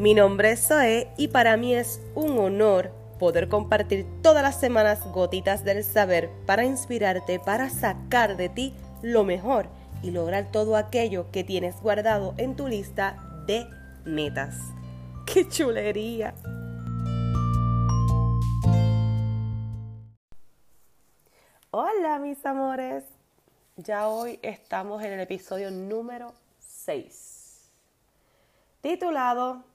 Mi nombre es Zoe y para mí es un honor poder compartir todas las semanas gotitas del saber para inspirarte, para sacar de ti lo mejor y lograr todo aquello que tienes guardado en tu lista de metas. ¡Qué chulería! Hola mis amores, ya hoy estamos en el episodio número 6, titulado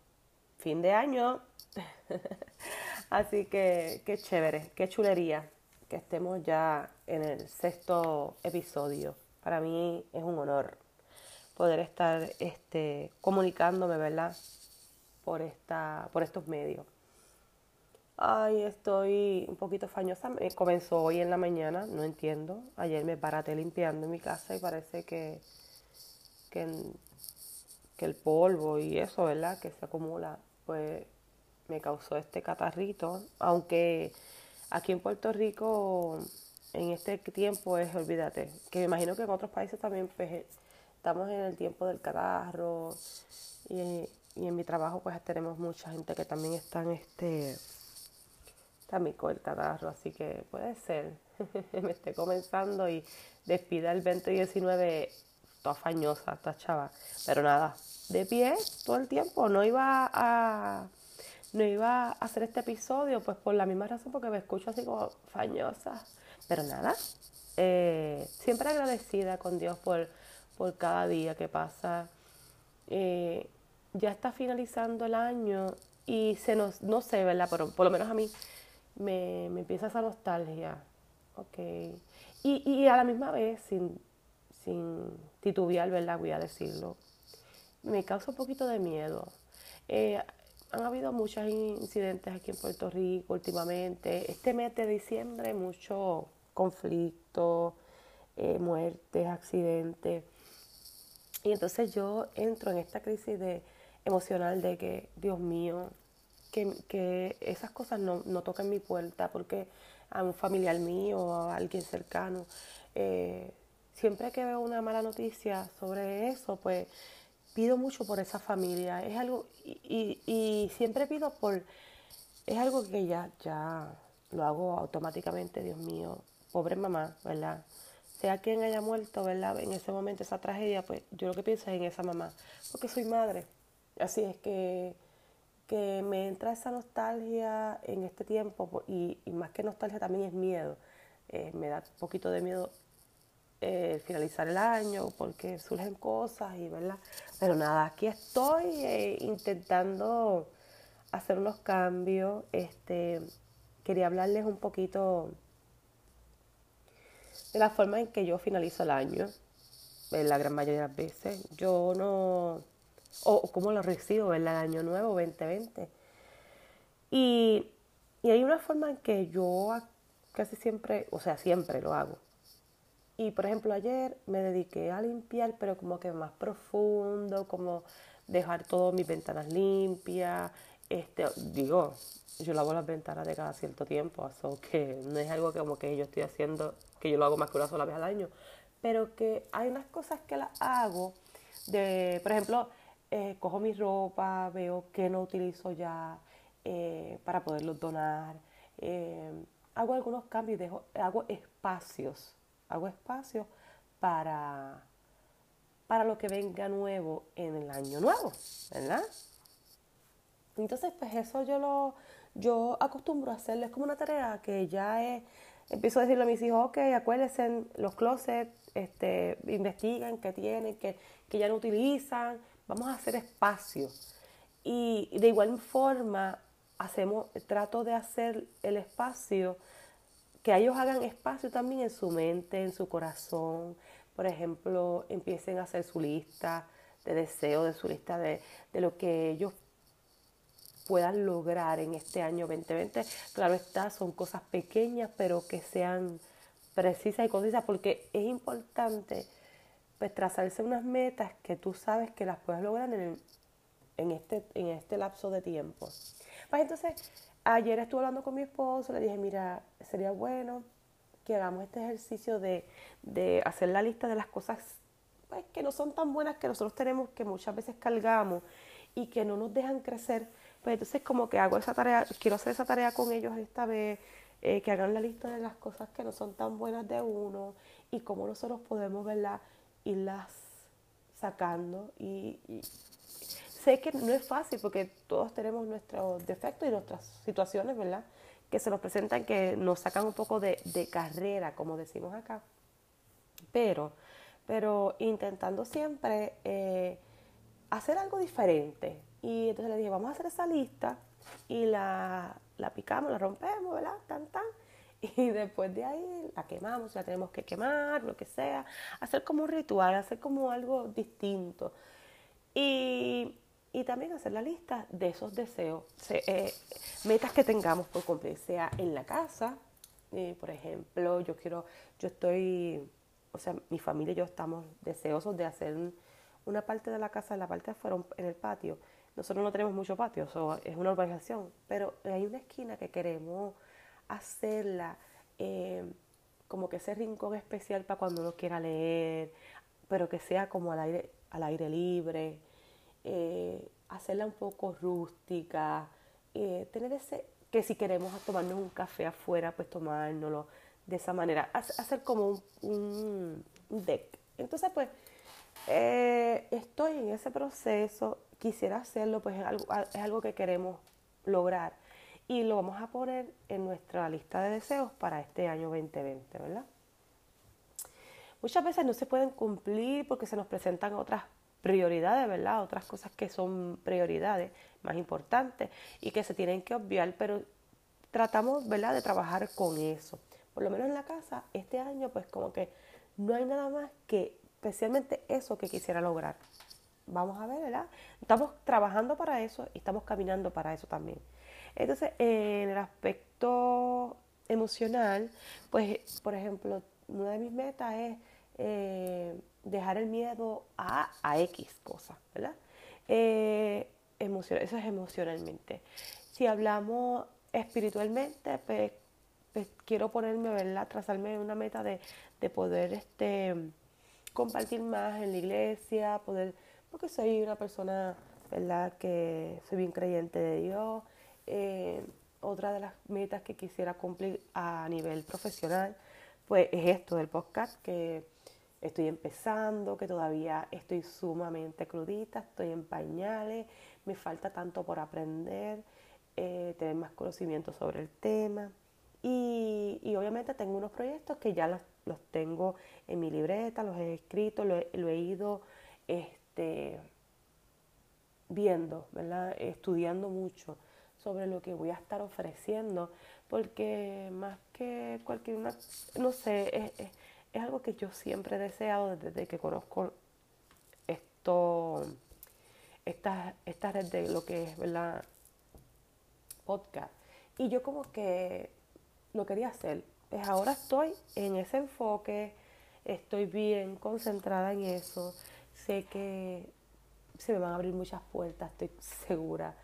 Fin de año. Así que qué chévere, qué chulería que estemos ya en el sexto episodio. Para mí es un honor poder estar este, comunicándome, ¿verdad? Por, esta, por estos medios. Ay, estoy un poquito fañosa. Me comenzó hoy en la mañana, no entiendo. Ayer me paraté limpiando en mi casa y parece que, que, que el polvo y eso, ¿verdad? Que se acumula, pues me causó este catarrito. Aunque aquí en Puerto Rico, en este tiempo es, olvídate, que me imagino que en otros países también pues, estamos en el tiempo del catarro y, y en mi trabajo pues tenemos mucha gente que también están este también con el catarro, así que puede ser. me esté comenzando y despida el 2019 toda fañosa, toda chava. Pero nada, de pie todo el tiempo. No iba a no iba a hacer este episodio, pues por la misma razón, porque me escucho así como fañosa. Pero nada, eh, siempre agradecida con Dios por, por cada día que pasa. Eh, ya está finalizando el año y se nos, no sé, ¿verdad? Pero por lo menos a mí me, me empieza esa nostalgia. Ok. Y, y a la misma vez, sin, sin titubear, ¿verdad? Voy a decirlo. Me causa un poquito de miedo. Eh, han habido muchos incidentes aquí en Puerto Rico últimamente. Este mes de diciembre, mucho conflicto, eh, muertes, accidentes. Y entonces yo entro en esta crisis de, emocional de que, Dios mío, que, esas cosas no, no, toquen mi puerta porque a un familiar mío o a alguien cercano. Eh, siempre que veo una mala noticia sobre eso, pues pido mucho por esa familia. Es algo, y, y, siempre pido por, es algo que ya, ya lo hago automáticamente, Dios mío, pobre mamá, ¿verdad? Sea quien haya muerto, ¿verdad? En ese momento, esa tragedia, pues yo lo que pienso es en esa mamá, porque soy madre. Así es que que me entra esa nostalgia en este tiempo y, más que nostalgia también es miedo. Eh, me da un poquito de miedo eh, finalizar el año porque surgen cosas y verdad. Pero nada, aquí estoy eh, intentando hacer unos cambios. Este, quería hablarles un poquito de la forma en que yo finalizo el año. La gran mayoría de las veces. Yo no o cómo lo recibo, el Año Nuevo 2020. Y, y hay una forma en que yo casi siempre, o sea, siempre lo hago. Y por ejemplo, ayer me dediqué a limpiar, pero como que más profundo, como dejar todas mis ventanas limpias. Este, digo, yo lavo las ventanas de cada cierto tiempo, así que no es algo que como que yo estoy haciendo, que yo lo hago más que una sola vez al año, pero que hay unas cosas que las hago de, por ejemplo, eh, cojo mi ropa, veo que no utilizo ya eh, para poderlos donar. Eh, hago algunos cambios, dejo, hago espacios, hago espacios para, para lo que venga nuevo en el año nuevo, ¿verdad? Entonces, pues eso yo lo, yo acostumbro a hacerles como una tarea que ya es, empiezo a decirle a mis hijos, ok, acuérdense, los closets, este, investiguen qué tienen, que, que ya no utilizan, vamos a hacer espacio. Y de igual forma, hacemos, trato de hacer el espacio, que ellos hagan espacio también en su mente, en su corazón. Por ejemplo, empiecen a hacer su lista de deseos, de su lista de, de lo que ellos puedan lograr en este año 2020. Claro está, son cosas pequeñas, pero que sean precisas y concisas, porque es importante pues trazarse unas metas que tú sabes que las puedes lograr en, en, este, en este lapso de tiempo. Pues entonces, ayer estuve hablando con mi esposo, le dije, mira, sería bueno que hagamos este ejercicio de, de hacer la lista de las cosas pues, que no son tan buenas que nosotros tenemos, que muchas veces cargamos y que no nos dejan crecer, pues entonces como que hago esa tarea, quiero hacer esa tarea con ellos esta vez, eh, que hagan la lista de las cosas que no son tan buenas de uno y cómo nosotros podemos, ¿verdad? Irlas sacando y, sé que no es fácil porque todos tenemos nuestros defectos y nuestras situaciones, ¿verdad? Que se nos presentan, que nos sacan un poco de, carrera, como decimos acá. Pero, pero intentando siempre eh, hacer algo diferente. Y entonces le dije, vamos a hacer esa lista y la, la picamos, la rompemos, ¿verdad? Tan, tan. Y después de ahí la quemamos, la tenemos que quemar, lo que sea. Hacer como un ritual, hacer como algo distinto. Y, y también hacer la lista de esos deseos, eh, metas que tengamos por cumplir, sea en la casa, eh, por ejemplo, yo quiero, yo estoy, o sea, mi familia y yo estamos deseosos de hacer una parte de la casa, la parte de afuera, en el patio. Nosotros no tenemos mucho patio, es una urbanización, pero hay una esquina que queremos hacerla eh, como que ese rincón especial para cuando uno quiera leer, pero que sea como al aire, al aire libre, eh, hacerla un poco rústica, eh, tener ese, que si queremos tomarnos un café afuera, pues tomárnoslo de esa manera, hacer como un, deck. Entonces, pues, eh, estoy en ese proceso, quisiera hacerlo, pues es algo, es algo que queremos lograr y lo vamos a poner en nuestra lista de deseos para este año 2020, ¿verdad? Muchas veces no se pueden cumplir porque se nos presentan otras prioridades, ¿verdad? Otras cosas que son prioridades más importantes y que se tienen que obviar, pero tratamos, ¿verdad?, de trabajar con eso. Por lo menos en la casa, este año, pues como que no hay nada más que especialmente eso que quisiera lograr. Vamos a ver, ¿verdad? Estamos trabajando para eso y estamos caminando para eso también. Entonces, en el aspecto emocional, pues, por ejemplo, una de mis metas es eh, dejar el miedo a, a X cosas, ¿verdad? Eh, eso es emocionalmente. Si hablamos espiritualmente, pues, pues, quiero ponerme, ¿verdad? Trazarme una meta de, de poder este, compartir más en la iglesia, poder, porque soy una persona, ¿verdad? Que soy bien creyente de Dios. Eh, otra de las metas que quisiera cumplir a nivel profesional, pues es esto del podcast, que estoy empezando, que todavía estoy sumamente crudita, estoy en pañales, me falta tanto por aprender, eh, tener más conocimiento sobre el tema. Y, obviamente tengo unos proyectos que ya los, tengo en mi libreta, los he escrito, lo he, ido este, viendo, ¿verdad? estudiando mucho sobre lo que voy a estar ofreciendo, porque más que cualquier una, no sé, es es algo que yo siempre he deseado desde que conozco esto, esta red de lo que es, ¿verdad? Podcast. Y yo como que lo quería hacer. Pues ahora estoy en ese enfoque, estoy bien concentrada en eso. Sé que se me van a abrir muchas puertas, estoy segura.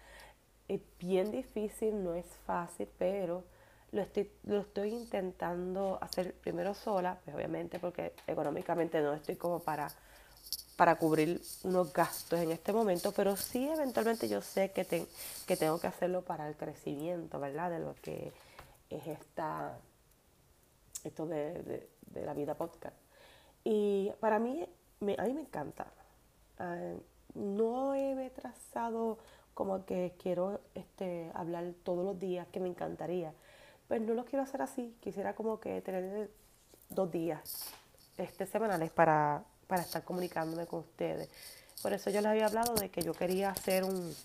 Es bien difícil, no es fácil, pero lo estoy, lo estoy intentando hacer primero sola, pues obviamente porque económicamente no estoy como para, para cubrir unos gastos en este momento, pero sí eventualmente yo sé que, que tengo que hacerlo para el crecimiento, ¿verdad? De lo que es esta, esto de, la vida podcast. Y para mí, a mí me encanta. Ah, no he trazado como que quiero este, hablar todos los días, que me encantaría pues no lo quiero hacer así. Quisiera como que tener dos días este, semanales para, para estar comunicándome con ustedes. Por eso yo les había hablado de que yo quería hacer un,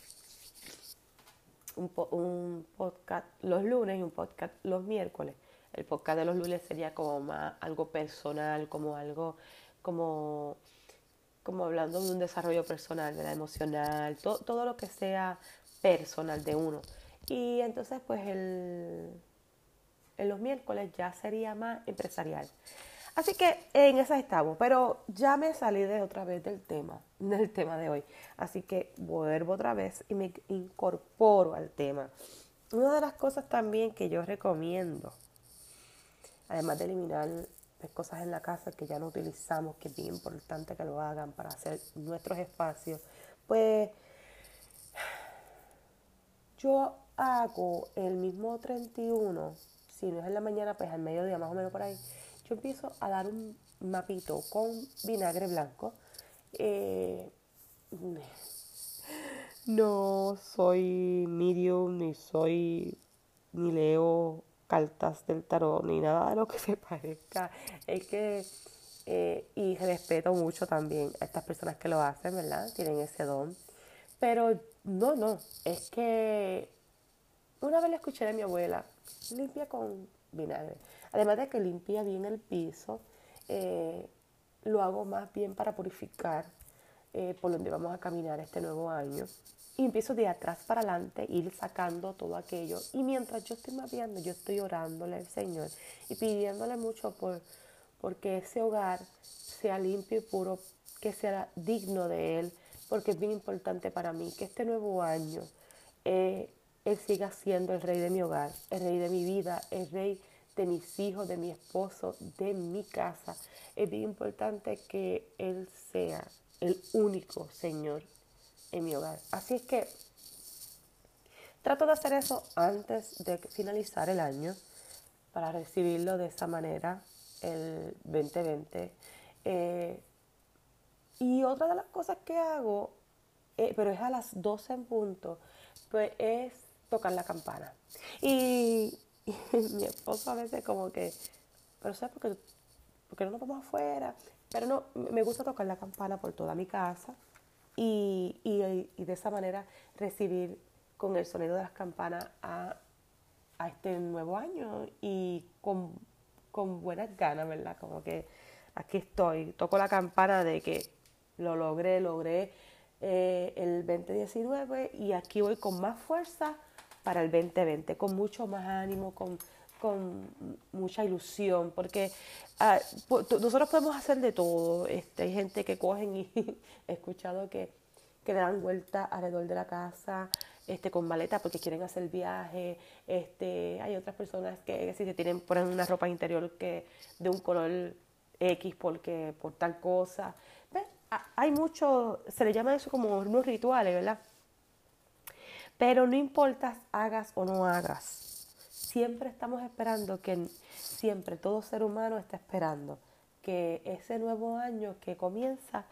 un, podcast los lunes y un podcast los miércoles. El podcast de los lunes sería como más algo personal, como algo como, como hablando de un desarrollo personal, de la emocional, todo, todo lo que sea personal de uno. Y entonces pues el, en los miércoles ya sería más empresarial. Así que en esas estamos, pero ya me salí de otra vez del tema, del tema de hoy. Así que vuelvo otra vez y me incorporo al tema. Una de las cosas también que yo recomiendo, además de eliminar cosas en la casa que ya no utilizamos, que es bien importante que lo hagan para hacer nuestros espacios, pues yo hago el mismo 31, si no es en la mañana, pues al mediodía más o menos por ahí, yo empiezo a dar un mapito con vinagre blanco. Eh, no soy medium, ni soy, ni leo cartas del tarot, ni nada de lo que se parezca. Es que, eh, y respeto mucho también a estas personas que lo hacen, ¿verdad? Tienen ese don. Pero no, no, es que una vez le escuché de mi abuela, limpia con vinagre. Además de que limpia bien el piso, eh, lo hago más bien para purificar eh, por donde vamos a caminar este nuevo año. Y empiezo de atrás para adelante, ir sacando todo aquello. Y mientras yo estoy mapeando, yo estoy orándole al Señor y pidiéndole mucho por porque ese hogar sea limpio y puro, que sea digno de Él, porque es bien importante para mí que este nuevo año eh, Él siga siendo el rey de mi hogar, el rey de mi vida, el rey de mis hijos, de mi esposo, de mi casa. Es bien importante que Él sea el único Señor en mi hogar. Así es que trato de hacer eso antes de finalizar el año para recibirlo de esa manera el 2020. Eh, y otra de las cosas que hago, eh, pero es a las 12 en punto, pues es tocar la campana. Y, mi esposo a veces como que, pero ¿sabes por qué, no nos vamos afuera? Pero no, me gusta tocar la campana por toda mi casa y, y, de esa manera recibir con el sonido de las campanas a, a este nuevo año y con, con buenas ganas, ¿verdad? Como que aquí estoy, toco la campana de que lo logré, logré eh, el 2019 y aquí voy con más fuerza para el 2020, con mucho más ánimo, con, con mucha ilusión, porque ah, nosotros podemos hacer de todo. Este, hay gente que cogen y he escuchado que, que le dan vuelta alrededor de la casa este, con maleta porque quieren hacer viaje. Este, hay otras personas que si se tienen ponen una ropa interior que de un color X porque por tal cosa hay mucho, se le llama eso como unos rituales, ¿verdad? Pero no importa hagas o no hagas, siempre estamos esperando que, siempre todo ser humano está esperando que ese nuevo año que comienza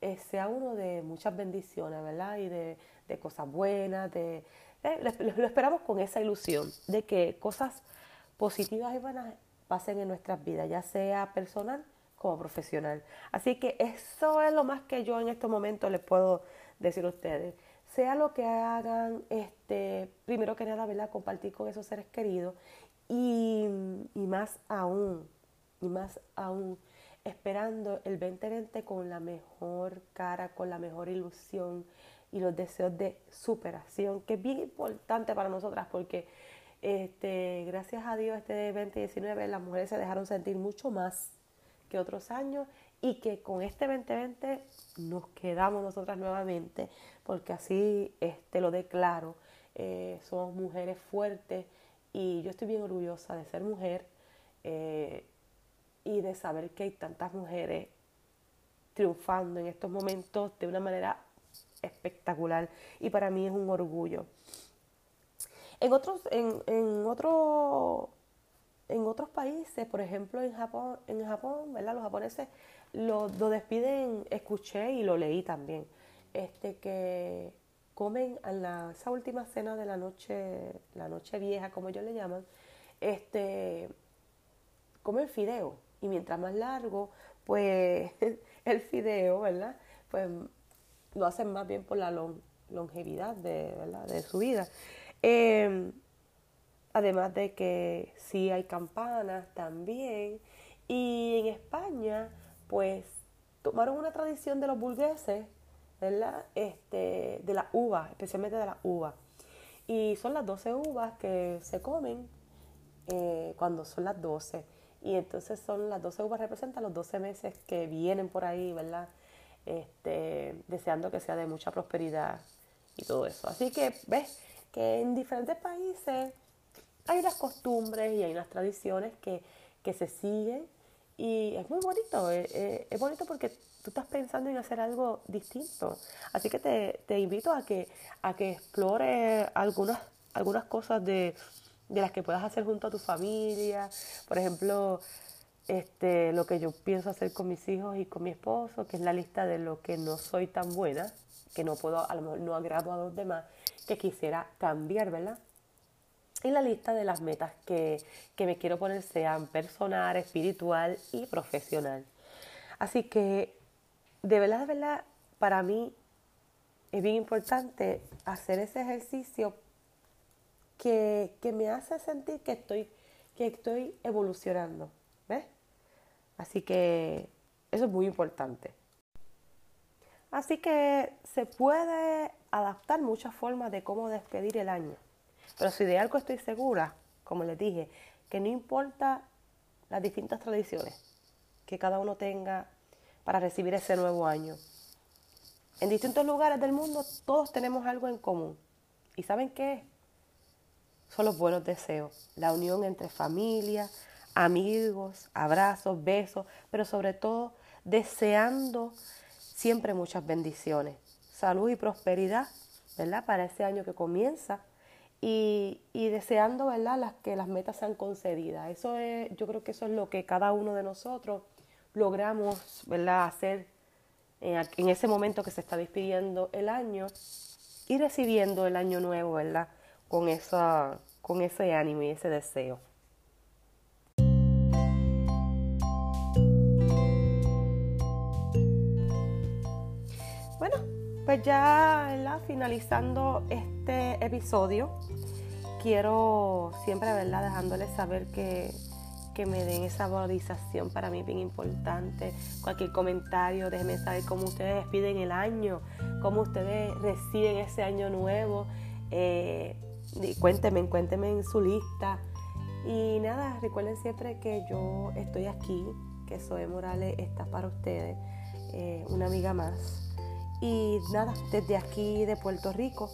eh, sea uno de muchas bendiciones, ¿verdad? Y de, cosas buenas, de, eh, lo, esperamos con esa ilusión de que cosas positivas y buenas pasen en nuestras vidas, ya sea personal como profesional. Así que eso es lo más que yo en este momento les puedo decir a ustedes. Sea lo que hagan, este, primero que nada, ¿verdad? Compartir con esos seres queridos y, más aún, y más aún, esperando el 2020 con la mejor cara, con la mejor ilusión y los deseos de superación, que es bien importante para nosotras porque este, gracias a Dios este 2019 las mujeres se dejaron sentir mucho más otros años y que con este 2020 nos quedamos nosotras nuevamente, porque así este, lo declaro, eh, somos mujeres fuertes y yo estoy bien orgullosa de ser mujer eh, y de saber que hay tantas mujeres triunfando en estos momentos de una manera espectacular y para mí es un orgullo. En otros, en, en otro en otros países, por ejemplo en Japón, en Japón, ¿verdad? Los japoneses lo, despiden, escuché y lo leí también, este que comen a la, esa última cena de la noche, la noche vieja, como ellos le llaman, este, comen fideo. Y mientras más largo, pues el fideo, ¿verdad? Pues lo hacen más bien por la longevidad de, ¿verdad? de su vida. Eh, Además de que sí hay campanas también. Y en España, pues tomaron una tradición de los burgueses, ¿verdad? Este, de la uva, especialmente de la uva. Y son las 12 uvas que se comen eh, cuando son las 12. Y entonces son las 12 uvas representan los 12 meses que vienen por ahí, ¿verdad? Este, deseando que sea de mucha prosperidad y todo eso. Así que ves que en diferentes países hay unas costumbres y hay unas tradiciones que, se siguen y es muy bonito, eh, eh, es bonito porque tú estás pensando en hacer algo distinto. Así que te, te invito a que, a que explores algunas, algunas cosas de, de las que puedas hacer junto a tu familia. Por ejemplo, este, lo que yo pienso hacer con mis hijos y con mi esposo, que es la lista de lo que no soy tan buena, que no puedo, a lo mejor no agrado a los demás, que quisiera cambiar, ¿verdad? Y la lista de las metas que, que me quiero poner sean personal, espiritual y profesional. Así que, de verdad, de verdad, para mí es bien importante hacer ese ejercicio que, que me hace sentir que estoy, que estoy evolucionando. ¿Ves? Así que eso es muy importante. Así que se puede adaptar muchas formas de cómo despedir el año. Pero si de algo estoy segura, como les dije, que no importa las distintas tradiciones que cada uno tenga para recibir ese nuevo año. En distintos lugares del mundo todos tenemos algo en común. ¿Y saben qué? Son los buenos deseos, la unión entre familia, amigos, abrazos, besos, pero sobre todo deseando siempre muchas bendiciones, salud y prosperidad, ¿verdad? Para ese año que comienza y, deseando, ¿verdad? Las, que las metas sean concedidas. Eso es, yo creo que eso es lo que cada uno de nosotros logramos, ¿verdad? Hacer en, ese momento que se está despidiendo el año y recibiendo el año nuevo, ¿verdad? Con, esa, con ese ánimo y ese deseo. Bueno, pues ya finalizando este episodio, quiero siempre ¿verdad? dejándoles saber que, que me den esa valorización para mí bien importante. Cualquier comentario, déjenme saber cómo ustedes despiden el año, cómo ustedes reciben ese año nuevo. Eh, cuéntenme, cuéntenme en su lista. Y nada, recuerden siempre que yo estoy aquí, que Zoe Morales está para ustedes, eh, una amiga más. Y nada, desde aquí de Puerto Rico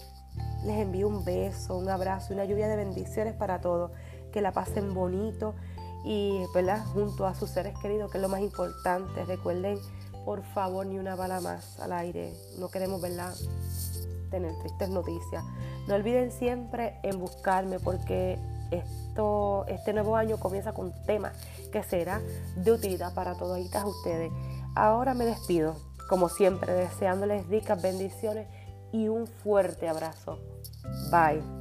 les envío un beso, un abrazo, una lluvia de bendiciones para todos. Que la pasen bonito y, ¿verdad? Junto a sus seres queridos, que es lo más importante. Recuerden, por favor, ni una bala más al aire. No queremos, ¿verdad? Tener tristes noticias. No olviden siempre en buscarme porque esto, este nuevo año comienza con temas que será de utilidad para todos ustedes. Ahora me despido como siempre, deseándoles ricas bendiciones y un fuerte abrazo. Bye.